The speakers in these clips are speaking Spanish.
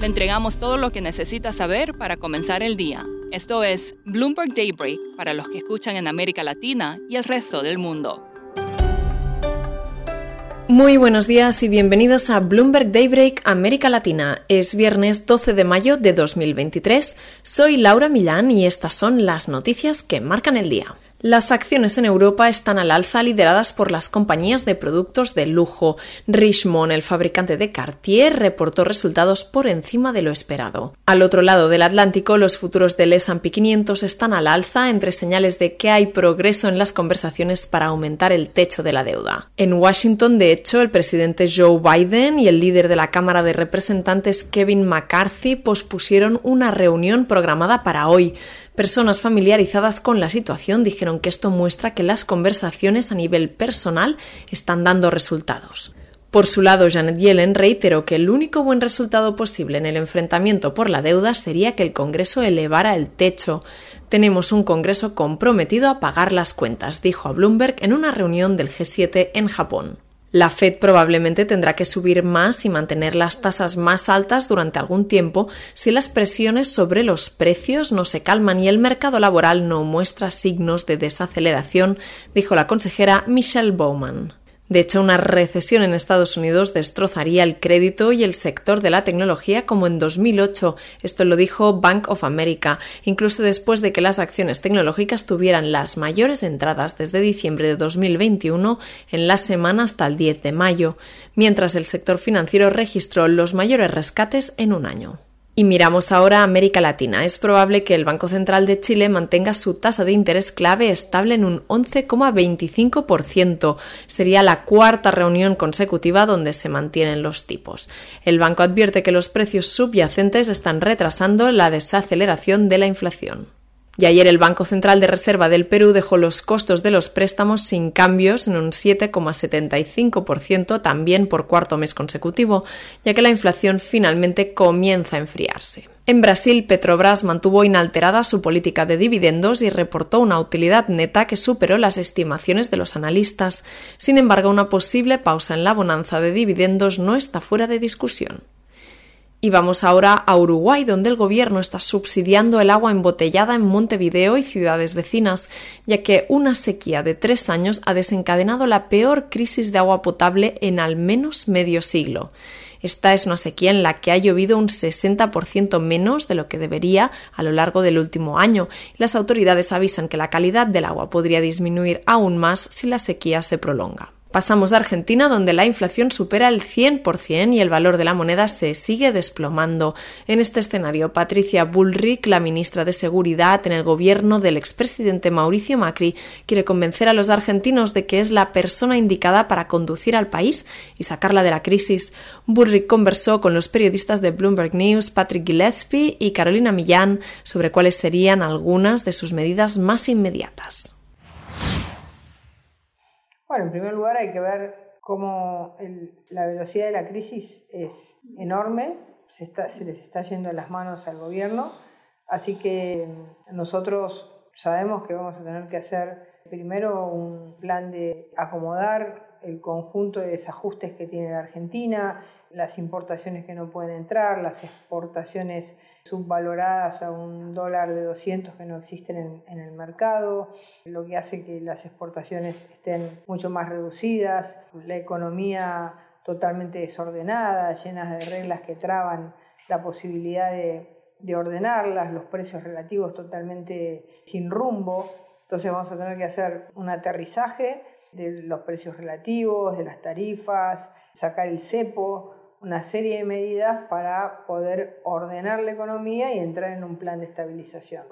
Le entregamos todo lo que necesita saber para comenzar el día. Esto es Bloomberg Daybreak para los que escuchan en América Latina y el resto del mundo. Muy buenos días y bienvenidos a Bloomberg Daybreak América Latina. Es viernes 12 de mayo de 2023. Soy Laura Millán y estas son las noticias que marcan el día. Las acciones en Europa están al alza lideradas por las compañías de productos de lujo. Richemont, el fabricante de Cartier, reportó resultados por encima de lo esperado. Al otro lado del Atlántico, los futuros del S&P 500 están al alza entre señales de que hay progreso en las conversaciones para aumentar el techo de la deuda. En Washington, de hecho, el presidente Joe Biden y el líder de la Cámara de Representantes Kevin McCarthy pospusieron una reunión programada para hoy. Personas familiarizadas con la situación dijeron que esto muestra que las conversaciones a nivel personal están dando resultados. Por su lado, Janet Yellen reiteró que el único buen resultado posible en el enfrentamiento por la deuda sería que el Congreso elevara el techo. Tenemos un Congreso comprometido a pagar las cuentas, dijo a Bloomberg en una reunión del G7 en Japón. La Fed probablemente tendrá que subir más y mantener las tasas más altas durante algún tiempo si las presiones sobre los precios no se calman y el mercado laboral no muestra signos de desaceleración, dijo la consejera Michelle Bowman. De hecho, una recesión en Estados Unidos destrozaría el crédito y el sector de la tecnología como en 2008. Esto lo dijo Bank of America, incluso después de que las acciones tecnológicas tuvieran las mayores entradas desde diciembre de 2021 en la semana hasta el 10 de mayo, mientras el sector financiero registró los mayores rescates en un año. Y miramos ahora a América Latina. Es probable que el Banco Central de Chile mantenga su tasa de interés clave estable en un 11,25%. Sería la cuarta reunión consecutiva donde se mantienen los tipos. El banco advierte que los precios subyacentes están retrasando la desaceleración de la inflación. Y ayer el Banco Central de Reserva del Perú dejó los costos de los préstamos sin cambios en un 7,75% también por cuarto mes consecutivo, ya que la inflación finalmente comienza a enfriarse. En Brasil, Petrobras mantuvo inalterada su política de dividendos y reportó una utilidad neta que superó las estimaciones de los analistas. Sin embargo, una posible pausa en la bonanza de dividendos no está fuera de discusión. Y vamos ahora a Uruguay, donde el gobierno está subsidiando el agua embotellada en Montevideo y ciudades vecinas, ya que una sequía de tres años ha desencadenado la peor crisis de agua potable en al menos medio siglo. Esta es una sequía en la que ha llovido un 60% menos de lo que debería a lo largo del último año. Las autoridades avisan que la calidad del agua podría disminuir aún más si la sequía se prolonga. Pasamos a Argentina, donde la inflación supera el 100% y el valor de la moneda se sigue desplomando. En este escenario, Patricia Bullrich, la ministra de Seguridad en el gobierno del expresidente Mauricio Macri, quiere convencer a los argentinos de que es la persona indicada para conducir al país y sacarla de la crisis. Bullrich conversó con los periodistas de Bloomberg News, Patrick Gillespie y Carolina Millán, sobre cuáles serían algunas de sus medidas más inmediatas. Bueno, en primer lugar hay que ver cómo la velocidad de la crisis es enorme, se, se les está yendo las manos al gobierno, así que nosotros sabemos que vamos a tener que hacer primero un plan de acomodar el conjunto de desajustes que tiene la Argentina, las importaciones que no pueden entrar, las exportaciones subvaloradas a un dólar de 200 que no existen en, el mercado, lo que hace que las exportaciones estén mucho más reducidas, la economía totalmente desordenada, llena de reglas que traban la posibilidad de, de ordenarlas, los precios relativos totalmente sin rumbo. Entonces vamos a tener que hacer un aterrizaje de los precios relativos, de las tarifas, sacar el cepo, una serie de medidas para poder ordenar la economía y entrar en un plan de estabilización.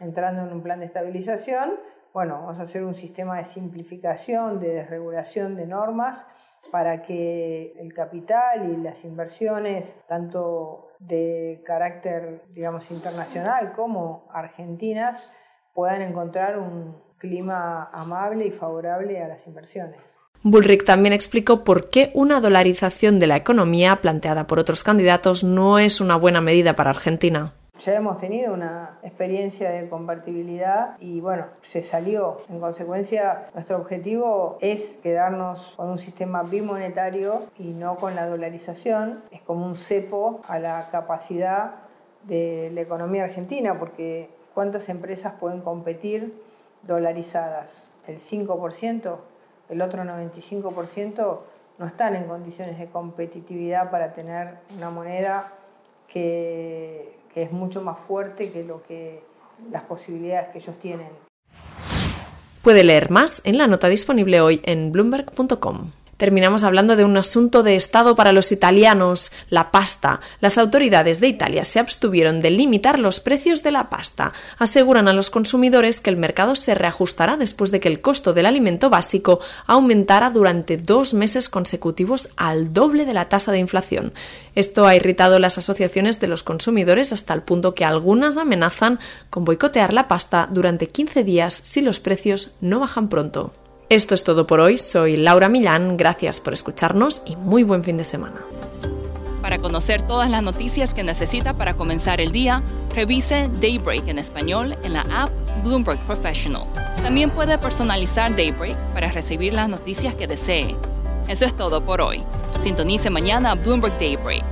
Entrando en un plan de estabilización, bueno, vamos a hacer un sistema de simplificación, de desregulación de normas para que el capital y las inversiones, tanto de carácter, digamos, internacional como argentinas, puedan encontrar un clima amable y favorable a las inversiones. Bullrich también explicó por qué una dolarización de la economía planteada por otros candidatos no es una buena medida para Argentina. Ya hemos tenido una experiencia de convertibilidad y bueno, se salió. En consecuencia, nuestro objetivo es quedarnos con un sistema bimonetario y no con la dolarización. Es como un cepo a la capacidad de la economía argentina, porque ¿cuántas empresas pueden competir dolarizadas? ¿El 5%? ¿El otro 95%? No están en condiciones de competitividad para tener una moneda que que es mucho más fuerte que lo que las posibilidades que ellos tienen. Puede leer más en la nota disponible hoy en bloomberg.com. Terminamos hablando de un asunto de Estado para los italianos, la pasta. Las autoridades de Italia se abstuvieron de limitar los precios de la pasta. Aseguran a los consumidores que el mercado se reajustará después de que el costo del alimento básico aumentara durante dos meses consecutivos al doble de la tasa de inflación. Esto ha irritado las asociaciones de los consumidores hasta el punto que algunas amenazan con boicotear la pasta durante 15 días si los precios no bajan pronto. Esto es todo por hoy. Soy Laura Millán. Gracias por escucharnos y muy buen fin de semana. Para conocer todas las noticias que necesita para comenzar el día, revise Daybreak en español en la app Bloomberg Professional. También puede personalizar Daybreak para recibir las noticias que desee. Eso es todo por hoy. Sintonice mañana Bloomberg Daybreak